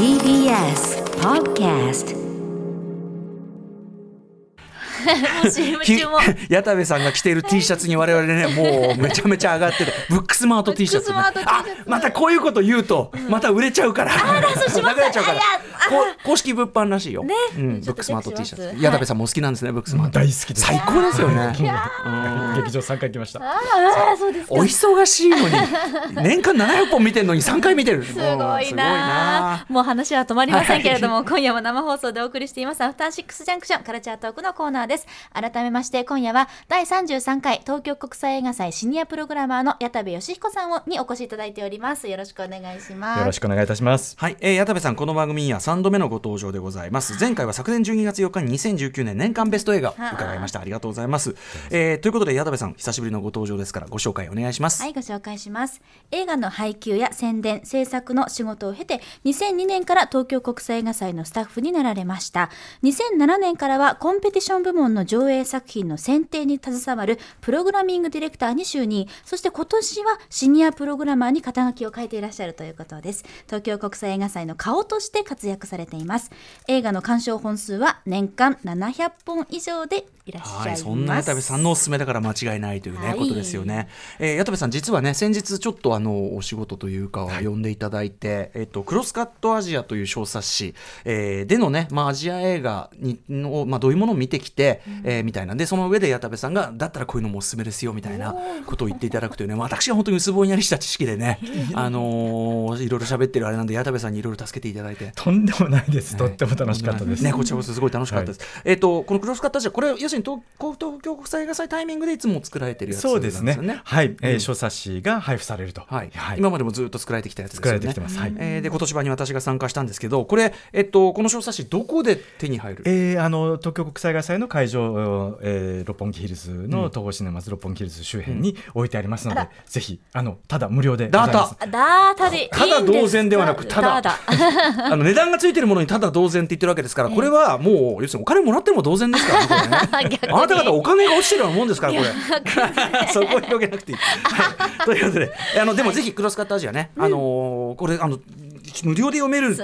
TBS Podcast もう CM 中も。矢田部さんが着ている T シャツに我々ね もうめちゃめちゃ上がっててブックスマート T シャツ、ね、あまたこういうこと言うとまた売れちゃうから。流れちゃうから公式物販らしいよ、ね。うん、ブックスマート T シャツ。矢田部さんもお好きなんですねブックスマート。大好きです。最高ですよね。劇場3回来ました。ああそうですか。お忙しいのに年間700本見てるのに3回見てる。すすごいな。もう話は止まりませんけれども、今夜も生放送でお送りしています。アフターシックスジャンクションカルチャートークのコーナーです。改めまして今夜は第33回東京国際映画祭シニアプログラマーの矢田部義彦さんをにお越しいただいております。よろしくお願いします。よろしくお願いいたします。はい、えー、矢田部さんこの番組には3度目のご登場でございます前回は昨年12月4日に2019年年間ベスト映画はい伺いましたありがとうございます、えー、ということで矢田部さん久しぶりのご登場ですからご紹介お願いします、はい、ご紹介します。映画の配給や宣伝、制作の仕事を経て、2002年から東京国際映画祭のスタッフになられました。2007年からはコンペティション部門の上映作品の選定に携わるプログラミングディレクターに就任。そして今年はシニアプログラマーに肩書きを書いていらっしゃるということです。東京国際映画祭の顔として活躍されています。映画の鑑賞本数は年間700本以上でいらっしゃいます。はい、そんな矢田部さんのおすすめだから間違いないというね、はいことですよね。えー、矢田部さん実はね先日ちょっとあのお仕事というかを呼んでいただいて、えっとクロスカットアジアという小冊子、えーでのねまあアジア映画にのまあどういうものを見てきて、えーみたいなんでその上で矢田部さんがだったらこういうのもおすすめですよみたいなことを言っていただくというね、まあ私は本当に薄ぼんやりした知識でね、あのーいろいろ喋ってるあれなんで矢田部さんにいろいろ助けていただいて。とんでもないです、とっても楽しかったです、ね、こちらこそすごい楽しかったです。えっ、と、このクロスカットアジア、これ要するに東東京国際映画祭タイミングでいつも作られてるやつなんそうですね。はい、えーうん小冊子が配布されると。はい、今までもずっと作られてきたやつですよね。作られてきてます。はい。えーで、今年版に私が参加したんですけど、これ、えっと、この小冊子どこで手に入る？えーあの東京国際映画祭の会場、えー六本木ヒルズの東宝シネマズ六本木ヒルズ周辺に置いてありますので、ぜひあのただ無料でございます。ダーあだーたで。いいんですかただ同然ではなくただ。だあの値段がついてるものにただ同然って言ってるわけですから、これはもう、要するにお金もらっても同然ですからね、あなた方お金が落ちてるようなもんですから、これ。そこを広げなくていい。はい、ということで、あのでもぜひクロスカットアジアね、あのーこれあの無料で読める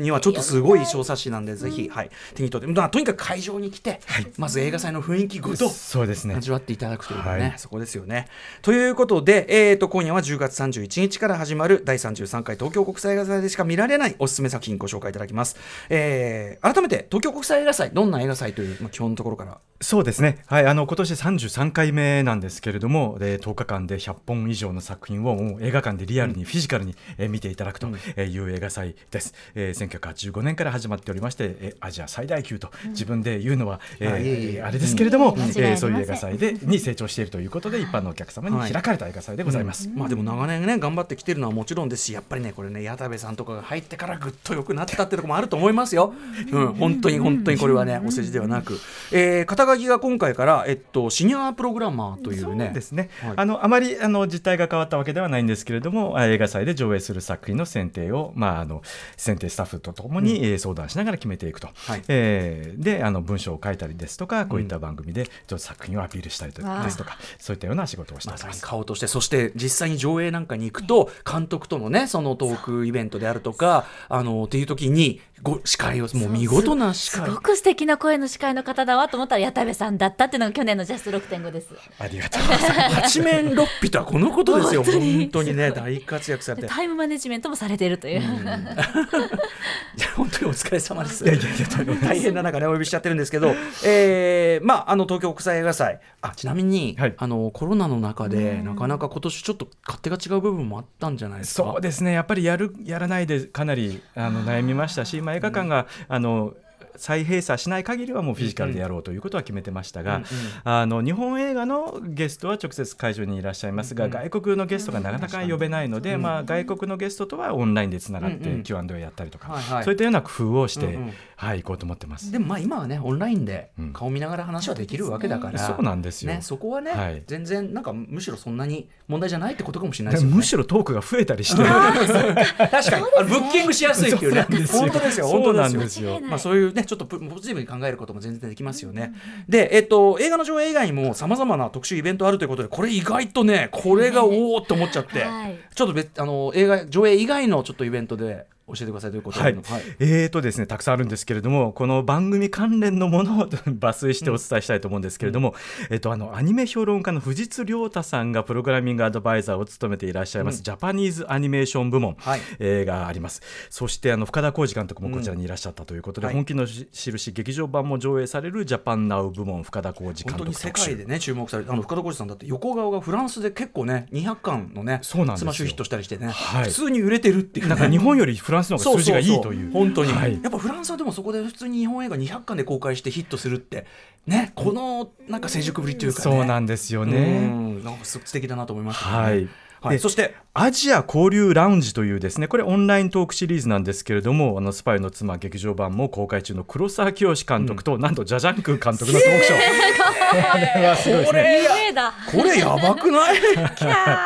にはちょっとすごい小冊子なんで、ぜひ、はい、手に取って、まあ、とにかく会場に来て、まず映画祭の雰囲気ごと。そうですね。味わっていただくというかね、はい。そこですよね。ということで、えー、と今夜は10月31日から始まる第33回東京国際映画祭でしか見られないおすすめ作品ご紹介いただきます。えー改めて東京国際映画祭どんな映画祭という、まあ、基本のところから。そうですね、はい、あの今年33回目なんですけれども、で10日間で100本以上の作品を映画館でリアルに、フィジカルに、えー見ていただくという映画祭です、えー1985年から始まっておりまして、えーアジア最大級と自分で言うのは、えーあれですけれども、えーそういう映画祭でに成長しているということで、一般のお客様に開かれた映画祭でございます。まあでも長年ね頑張ってきてるのはもちろんですしやっぱりねこれね矢田部さんとかが入ってからぐっと良くなったってところもあると思いますよ。うん。本当に本当にこれはねお世辞ではなく、えー肩書きが今回からえっとシニアプログラマーというね。そうですね、はい。あのあまりあの実態が変わったわけではないんですけれどもあ映画祭で上映する作品の選定を、まあ、あの選定スタッフとともに、えー相談しながら決めていくと、はい。えーであの文章を書いたりですとかこういった番組でちょっと作品をアピールしたりですとかそういったような仕事をしておまさにります。顔としてそして実際に上映なんかに行くと監督とのねそのトークイベントであるとかあのっていう時にご司会をもう見事な司会。すごく素敵な声の司会の方だわと思ったら矢田部さんだったっていうのが去年のジャスト6.5です。ありがとうございます。八面六臂とはこのことですよ。本当に。本当にね大活躍されて。タイムマネジメントもされているという。いや本当にお疲れ様です。いやいやいや大変な中ねお呼びしちゃってるんですけど、えーまああの東京国際映画祭。あちなみに、はい。あのコロナの中でなかなか今年ちょっと勝手が違う部分もあったんじゃないですか？そうですね。やっぱりやるやらないでかなりあの悩みましたし、まあ、映画館が、あの再閉鎖しない限りはもうフィジカルでやろうということは決めてましたが、うんうん。あの日本映画のゲストは直接会場にいらっしゃいますが、外国のゲストがなかなか呼べないので、まあ、外国のゲストとはオンラインでつながっうんうん。て Q&A やったりとか、はいはい。そういったような工夫をして、うんうんはい、行こうと思ってます。でもまあ今はねオンラインでうん。顔見ながら話はできるわけだから、そうなんですよ。ね、そこはね、はい。全然なんかむしろそんなに問題じゃないってことかもしれないですよね。むしろトークが増えたりして 確かに、あのブッキングしやすいっていうね。本当ですよ本そうなん当ですよ。まあそういうねちょっとポポジティブに考えることも全然できますよね、でえっと映画の上映以外にもさまざまな特集イベントあるということでこれ意外とねこれがおおって思っちゃって、はい。ちょっと別あの映画上映以外のちょっとイベントで教えてください。ということ？はい、えーとですねたくさんあるんですけれどもこの番組関連のものを 抜粋してお伝えしたいと思うんですけれども、うん、えっとあのアニメ評論家の藤津亮太さんがプログラミングアドバイザーを務めていらっしゃいます、うん、ジャパニーズアニメーション部門、はい、えー、があります。そしてあの深田浩二監督もこちらにいらっしゃったということで、うん、本気の印劇場版も上映されるジャパンナウ部門深田浩二監督。本当に世界でね注目されてあの深田晃司さんだって横顔がフランスで結構ね200館のねそうなんスマッシュヒットしたりしてね、はい、普通に売れてるっていう、ね、なんか日本よりフランスの方が数字がいいという。本当に、はい、やっぱフランスはでもそこで普通に日本映画200館で公開してヒットするってねこのなんか成熟ぶりというか、ね、そうなんですよね。なんか素敵だなと思いました、ね、はい。はい、そしてアジア交流ラウンジというですねこれオンライントークシリーズなんですけれどもあのスパイの妻劇場版も公開中の黒沢清監督と、うん、なんとジャ・ジャンクー監督のトークショー、これこれやばくない？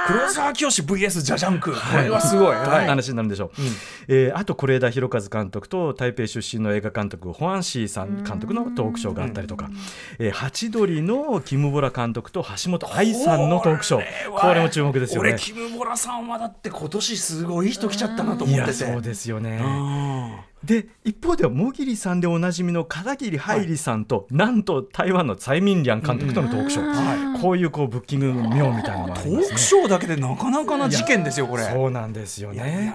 黒沢清 VS ジャジャン君これはすごい、はい、話になるんでしょう、うん、えー、あと是枝裕和監督と台北出身の映画監督ホアンシーさん監督のトークショーがあったりとか、えー、ハチドリのキム・ボラ監督と橋本愛さんのトークショー。これも注目ですよね。キム・ボラさんはだって今年すごい人来ちゃったなと思ってて。そうですよね。で一方ではもぎりさんでおなじみの片桐はいりさんと、はい、なんと台湾のツァイ・ミンリャン監督とのトークショー、はい、こういうこうブッキング妙みたいなのがね、トークショーだけでなかなかな事件ですよこれ。そうなんですよね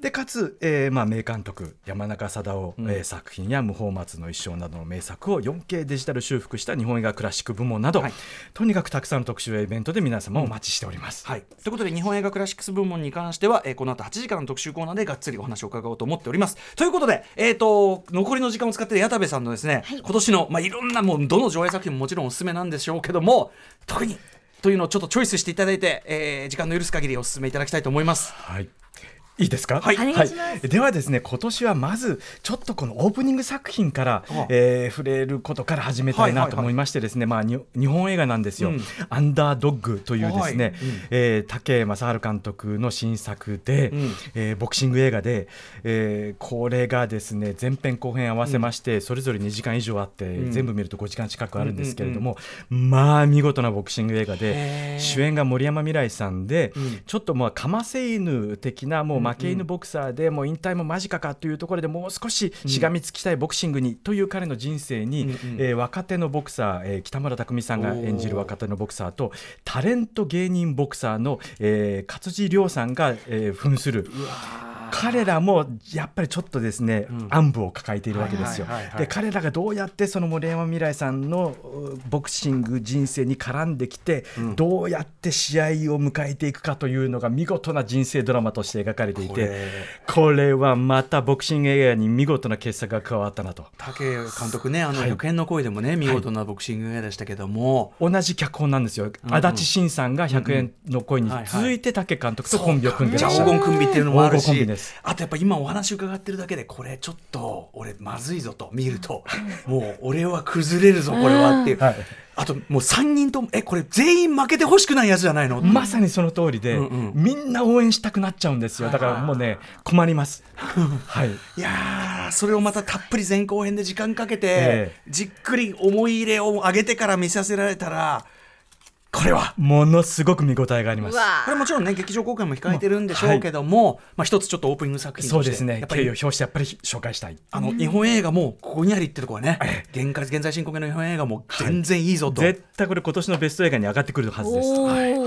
でかつ、えーまあ、名監督山中貞夫、うん、えー、作品や「無法松の一生」などの名作を 4K デジタル修復した日本映画クラシック部門など、はい、とにかくたくさんの特集やイベントで皆様お待ちしております。うん、はい、ということで日本映画クラシックス部門に関しては、えー、この後8時からの特集コーナーでがっつりお話を伺おうと思っております。ということで、えーと、残りの時間を使って矢田部さんのですね、はい、今年の、まあ、いろんなもうどの上映作品ももちろんおすすめなんでしょうけども特にというのをちょっとチョイスしていただいて、えー、時間の許す限りお勧めいただきたいと思います。はいいいですか、はい、はい、ではですね今年はまずちょっとこのオープニング作品から、えー、触れることから始めたいなと思いましてですね、まあ日本映画なんですよ、うん、アンダードッグというですね、はい。うん、えー、武正治監督の新作で、うん、えー、ボクシング映画で、えー、これがですね前編後編合わせまして、それぞれ2時間以上あって、全部見ると5時間近くあるんですけれども、まあ見事なボクシング映画で主演が森山未來さんで、ちょっとまあかませ犬的なもう負け犬ボクサーでもう引退も間近かというところでもう少ししがみつきたいボクシングにという彼の人生に、うんえー、若手のボクサー、えー、北村匠海さんが演じる若手のボクサーとタレント芸人ボクサーの、えー、勝地涼さんが、えー、扮する。彼らもやっぱりちょっとですね、うん、暗部を抱えているわけですよ。で彼らがどうやってその森山未来さんのボクシング人生に絡んできて、うん、どうやって試合を迎えていくかというのが見事な人生ドラマとして描かれていてこれ。はまたボクシング映画に見事な傑作が加わったなと。武監督ねあの、はい、予見の声でもね見事なボクシング映画でしたけども、はい、同じ脚本なんですよ、うん。うん、足立慎さんが100円の声に続いて武監督とコンビを組んでらっしゃる。黄金コンビっていうのもあるしあとやっぱ今お話伺ってるだけでこれちょっと俺まずいぞと見るともう俺は崩れるぞこれはっていう。はい。あともう3人ともえこれ全員負けてほしくないやつじゃないの？まさにその通りで、うんうん、みんな応援したくなっちゃうんですよ。だからもうね困ります。はい。いやそれをまたたっぷり前後編で時間かけて、えー、じっくり思い入れを上げてから見させられたらこれは。ものすごく見応えがあります。これもちろんね劇場公開も控えてるんでしょうけども、はい、まあ一つちょっとオープニング作品そうですね。やっぱり表してやっぱり紹介したい。あの日本映画もここにありってとこはね、現現在進行形の日本映画も全然いいぞと、はい、絶対これ今年のベスト映画に上がってくるはずです、はい、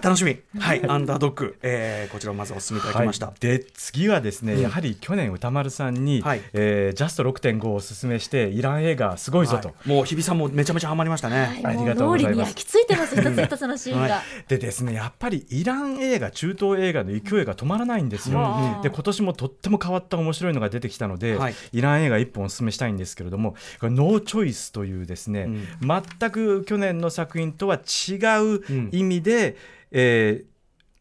楽しみ。はい。アンダードッグ、えー、こちらをまずお勧めいただきました、で次はですね、うん、やはり去年歌丸さんに、はい。えー、ジャスト6.5をお勧めしてイラン映画すごいぞと、もう日比さんもめちゃめちゃハマりましたね、ありがとうございます。焼き付いてます。一つ一つのシーンが、はい、でですねやっぱりイラン映画中東映画の勢いが止まらないんですよ、で今年もとっても変わった面白いのが出てきたので、はい、イラン映画一本お勧めしたいんですけれども「ノーチョイス」というですね、うん、全く去年の作品とは違う意味で、うん、えー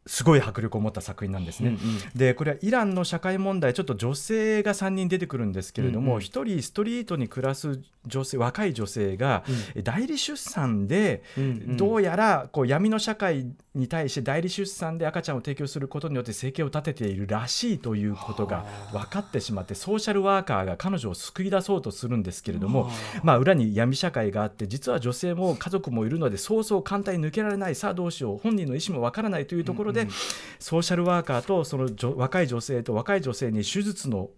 すごい迫力を持った作品なんですね。うんうん、でこれはイランの社会問題ちょっと女性が3人出てくるんですけれども、うんうん、1人ストリートに暮らす女性若い女性が、うん、代理出産で、うんうん、どうやらこう闇の社会に対して代理出産で赤ちゃんを提供することによって生計を立てているらしいということが分かってしまってソーシャルワーカーが彼女を救い出そうとするんですけれども、まあ、裏に闇社会があって実は女性も家族もいるのでそうそう簡単に抜けられないさあどうしよう本人の意思も分からないというところででソーシャルワーカーとその若い女性と若い女性に手術の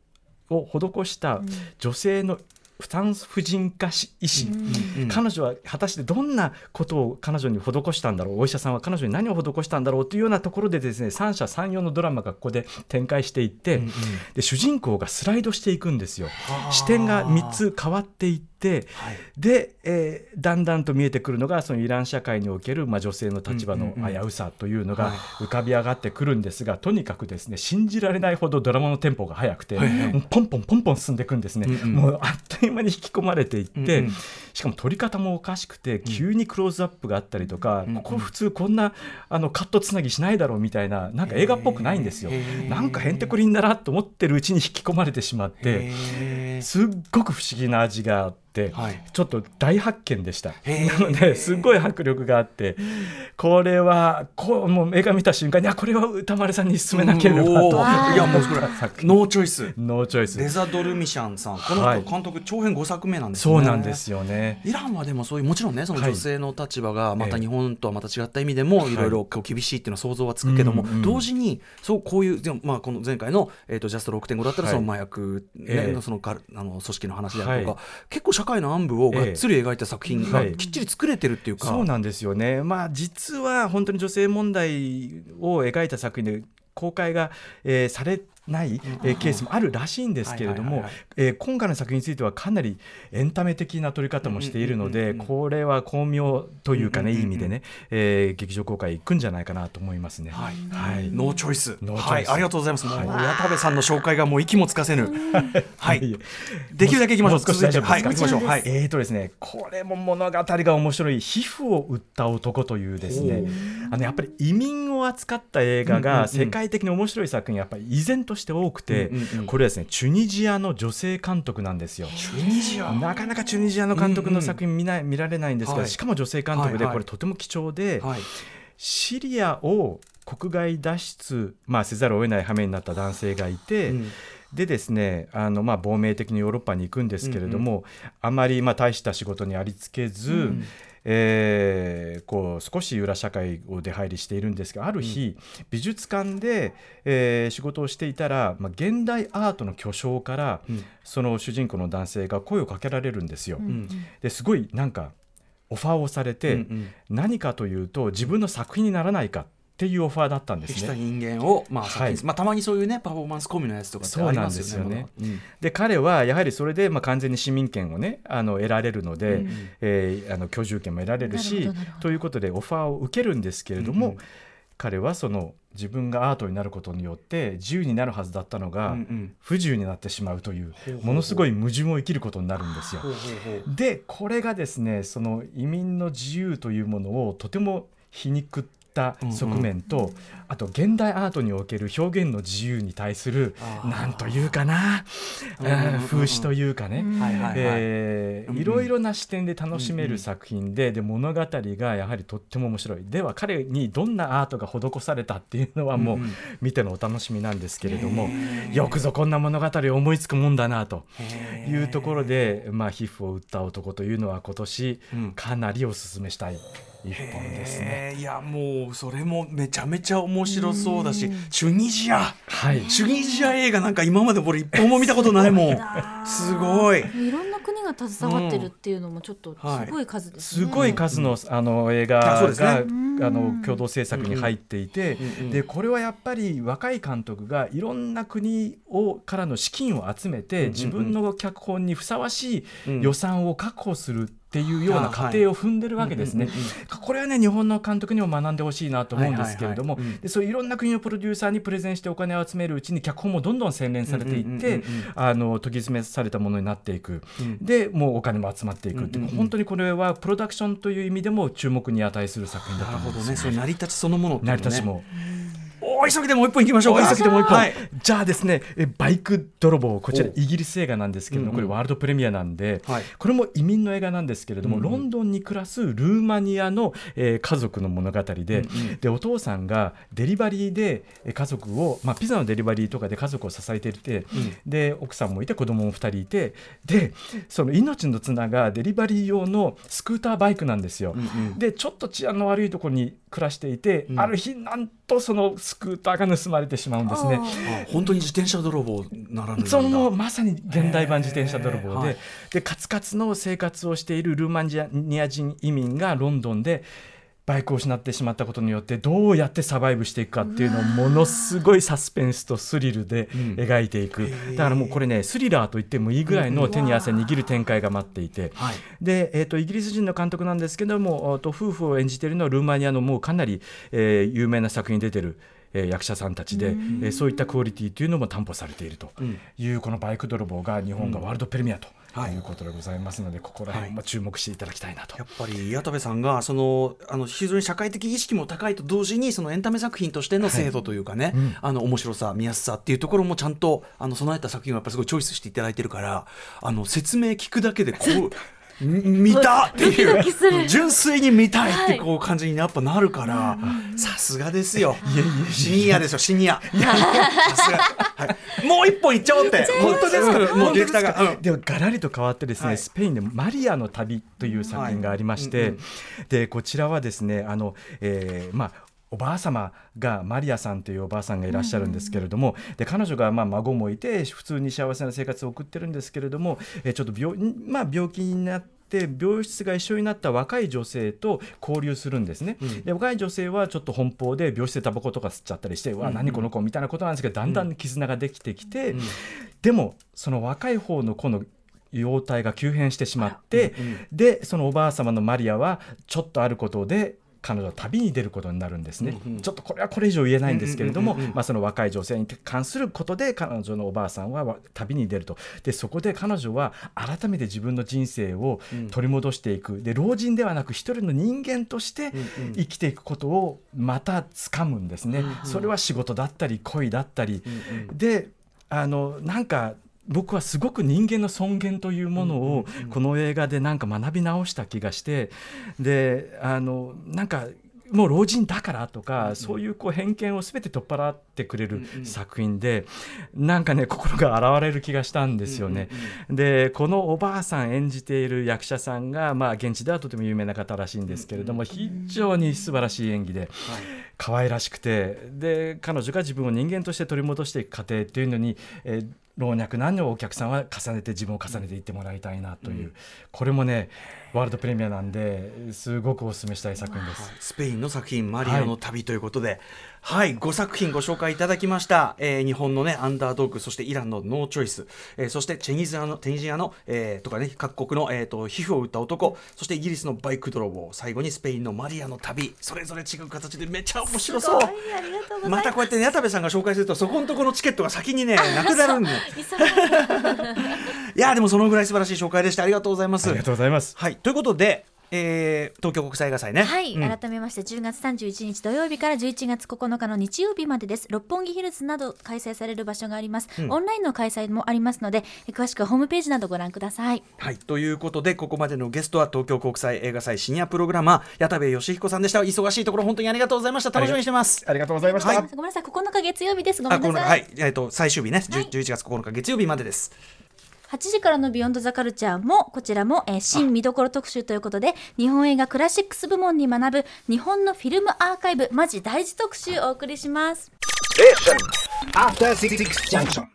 を施した女性の負担婦人科医師、うん。うん、彼女は果たしてどんなことを彼女に施したんだろう。お医者さんは彼女に何を施したんだろうというようなところでですね三者三様のドラマがここで展開していって、うんうん、で主人公がスライドしていくんですよ。視点が3つ変わっていって、はい、で、えー、だんだんと見えてくるのがそのイラン社会における、まあ、女性の立場の危うさというのが浮かび上がってくるんですが、とにかくですね信じられないほどドラマのテンポが速くて、はい。はい、ポンポンポンポン進んでいくんですね、うんうん、もうあっという間に引き込まれていって、うんうん、しかも撮り方もおかしくて急にクローズアップがあったりとか、うん、ここ普通こんなあのカットつなぎしないだろうみたいななんか映画っぽくないんですよ。なんかへんてこりんだなと思ってるうちに引き込まれてしまってすっごく不思議な味がはい、ちょっと大発見でした。なのですごい迫力があってこれはこうもう映画見た瞬間にあこれは宇多丸さんに勧めなければと、い。やもうこれ No Choice。No Choice。レザ・ドルミシャンさん。この人監督、長編5作目なんですね。そうなんですよね。イランはでもそういうもちろんねその女性の立場がまた日本とはまた違った意味でもい。ろいろ厳しいっていうのは想像はつくけども、同時にそうこういうでもまあこの前回の、えー、とジャスト6.5だったらその麻薬、ねのそのあの組織の話であるとか、結構社会の暗部をがっつり描いた作品がきっちり作れてるっていうか、そうなんですよね、まあ、実は本当に女性問題を描いた作品で公開が、えー、されない、えー、ケースもあるらしいんですけれども今回の作品についてはかなりエンタメ的な撮り方もしているのでこれは巧妙というかね、いい意味でね、えー、劇場公開行くんじゃないかなと思いますね。はい、はい、ノーチョイス。はい、ありがとうございます。はい、矢田部さんの紹介がもう息もつかせぬ。はい、できるだけいきましょう。少し大丈夫はい、行きましょう。はい、えーとですね、これも物語が面白い。皮膚を売った男というですね、あのやっぱり移民を扱った映画が世界的に面白い作品やっぱり依然として多くて、これはですねチュニジアの女性監督なんですよ。チュニジア。なかなかチュニジアの監督の作品見ない、見られないんですが、しかも女性監督でこれとても貴重で、シリアを国外脱出、まあ、せざるを得ない羽目になった男性がいて。でですねあの、まあ、亡命的にヨーロッパに行くんですけれども、うんうん、あまり、まあ、大した仕事にありつけず、うん、えー、こう少し裏社会を出入りしているんですがある日、うん、美術館で、えー、仕事をしていたら、まあ、現代アートの巨匠から、うん、その主人公の男性が声をかけられるんですよ。うん、ですごいなんかオファーをされて、うんうん、何かというと自分の作品にならないかっていうオファーだったんですね。人間を、まあ、はい、まあ、たまにそういうねパフォーマンス込みのやつとかってありますよね。で、ね。うん、彼はやはりそれで、まあ、完全に市民権をねあの得られるので、うん、えー、あの居住権も得られるしということでオファーを受けるんですけれども、うんうん、彼はその自分がアートになることによって自由になるはずだったのが不自由になってしまうというものすごい矛盾を生きることになるんですよ。でこれがですねその移民の自由というものをとても皮肉ってった側面と、うんうん、あと現代アートにおける表現の自由に対するなんというかな、風刺というかね。いろいろな視点で楽しめる作品で,、で物語がやはりとっても面白い。では彼にどんなアートが施されたっていうのはもう見てのお楽しみなんですけれども、よくぞこんな物語を思いつくもんだなというところで、まあ、皮膚を売った男というのは今年かなりおすすめしたい。一本ですね。いやもうそれもめちゃめちゃ面白そうだし、チュニジア、はい、チュニジア映画なんか今まで俺一本も見たことないもん。すごい。いろんな国が携わってるっていうのもちょっとすごい数ですね。すごい数のあの映画が、あの共同制作に入っていて、でこれはやっぱり若い監督がいろんな国をからの資金を集めて、自分の脚本にふさわしい予算を確保する。っていうような過程を踏んでるわけですね。これはね日本の監督にも学んでほしいなと思うんですけれどもそういういろんな国のプロデューサーにプレゼンしてお金を集めるうちに脚本もどんどん洗練されていってあの研ぎ澄めされたものになっていく、うん、でもうお金も集まっていくっていう,、本当にこれはプロダクションという意味でも注目に値する作品だと思います、ね、そ成り立ちそのもの、ね、成り立ちも。お急ぎでもう一本いきましょうか。急ぎでもう一本、はい、じゃあですねバイク泥棒こちらイギリス映画なんですけれども、これワールドプレミアなんで、はい、これも移民の映画なんですけれども、うんうん、ロンドンに暮らすルーマニアの、えー、家族の物語でうんうん、でお父さんがデリバリーで家族を、まあ、ピザのデリバリーとかで家族を支えていて、うん、で奥さんもいて子供も2人いてでその命の綱がデリバリー用のスクーターバイクなんですよ。うんうん、でちょっと治安の悪いところに暮らしていて、うん。ある日なんとそのスクーターが盗まれてしまうんですね。あ本当に自転車泥棒ならぬそのまさに現代版自転車泥棒で,、はいでカツカツの生活をしているルーマニア人移民がロンドンでバイクを失ってしまったことによってどうやってサバイブしていくかっていうのをものすごいサスペンスとスリルで描いていく、だからもうこれねスリラーと言ってもいいぐらいの手に汗握る展開が待っていて。はいで、えー、とイギリス人の監督なんですけどもおと夫婦を演じているのはルーマニアのもうかなり、えー有名な作品に出てる、えー役者さんたちで、えーそういったクオリティというのも担保されているという、このバイク泥棒が日本がワールドプレミアとはいいうことでございますので、ここら辺も注目していただきたいなと。やっぱり矢田部さんがそのあの非常に社会的意識も高いと同時にそのエンタメ作品としての精度というかね、あの面白さ見やすさっていうところもちゃんとあの備えた作品をやっぱりすごいチョイスしていただいてるからあの説明聞くだけでこう。み見たっていう。純粋に見たいってこう感じにやっぱなるから、さすがですよ。シニアですよシニアもう一本いっちゃおうって。本当ですか？もうディレクターが、うん。ではガラリと変わってですね、はい。スペインで「マリアの旅」という作品がありまして、でこちらはですねあの、えーまあおばあ様がマリアさんというおばあさんがいらっしゃるんですけれども、で彼女がまあ孫もいて普通に幸せな生活を送ってるんですけれども、えーちょっと病,、まあ、病気になって病室が一緒になった若い女性と交流するんですね、で若い女性はちょっと奔放で病室でタバコとか吸っちゃったりして、うわ何この子みたいなことなんですけどだんだん絆ができてきて、でもその若い方の子の容体が急変してしまって、でそのおばあ様のマリアはちょっとあることで彼女は旅に出ることになるんですね、うんうん。ちょっとこれはこれ以上言えないんですけれども、うんうんうんうんまあ、その若い女性に関することで彼女のおばあさんはわ旅に出るとでそこで彼女は改めて自分の人生を取り戻していく、で老人ではなく一人の人間として生きていくことをまた掴むんですね、それは仕事だったり恋だったり、であのなんか僕はすごく人間の尊厳というものをこの映画でなんか学び直した気がしてであのなんかもう老人だからとか、そういうこう偏見を全て取っ払ってくれる作品で、なんかね心が洗われる気がしたんですよね。でこのおばあさん演じている役者さんが、まあ、現地ではとても有名な方らしいんですけれども、非常に素晴らしい演技で。可愛らしくてで彼女が自分を人間として取り戻していく過程っていうのに、えー老若男女お客さんは重ねて自分を重ねていってもらいたいなという、これもねワールドプレミアなんですごくお勧めしたい作品です。スペインの作品「マリアの旅」ということで、はい、5作品ご紹介いただきました、えー日本のねアンダードッグそしてイランのノーチョイス、えーそしてチェニズアのテニジアの、えーとかね各国の、えー、と皮膚を打った男。そしてイギリスのバイク泥棒。最後にスペインのマリアの旅。それぞれ違う形でめっちゃ面白そう。またこうやってね矢田部さんが紹介するとそこのところのチケットが先にねなくなるんでいやでもそのぐらい素晴らしい紹介でしたありがとうございますありがとうございます。はいということで、えー東京国際映画祭ねはい、うん改めまして10月31日土曜日から11月9日の日曜日までです六本木ヒルズなど開催される場所があります、オンラインの開催もありますのでえ詳しくはホームページなどご覧くださいはい、ということでここまでのゲストは東京国際映画祭シニアプログラマー矢田部義彦さんでした忙しいところ本当にありがとうございました楽しみにしてますありがとうございました。ごめんなさい9日月曜日ですごめあんなさいこのはいえっ、と最終日ね、10 11月9日月曜日までです8時からのビヨンドザカルチャーもこちらも、えー新見どころ特集ということで日本映画クラシックス部門に学ぶ日本のフィルムアーカイブマジ大事特集をお送りします。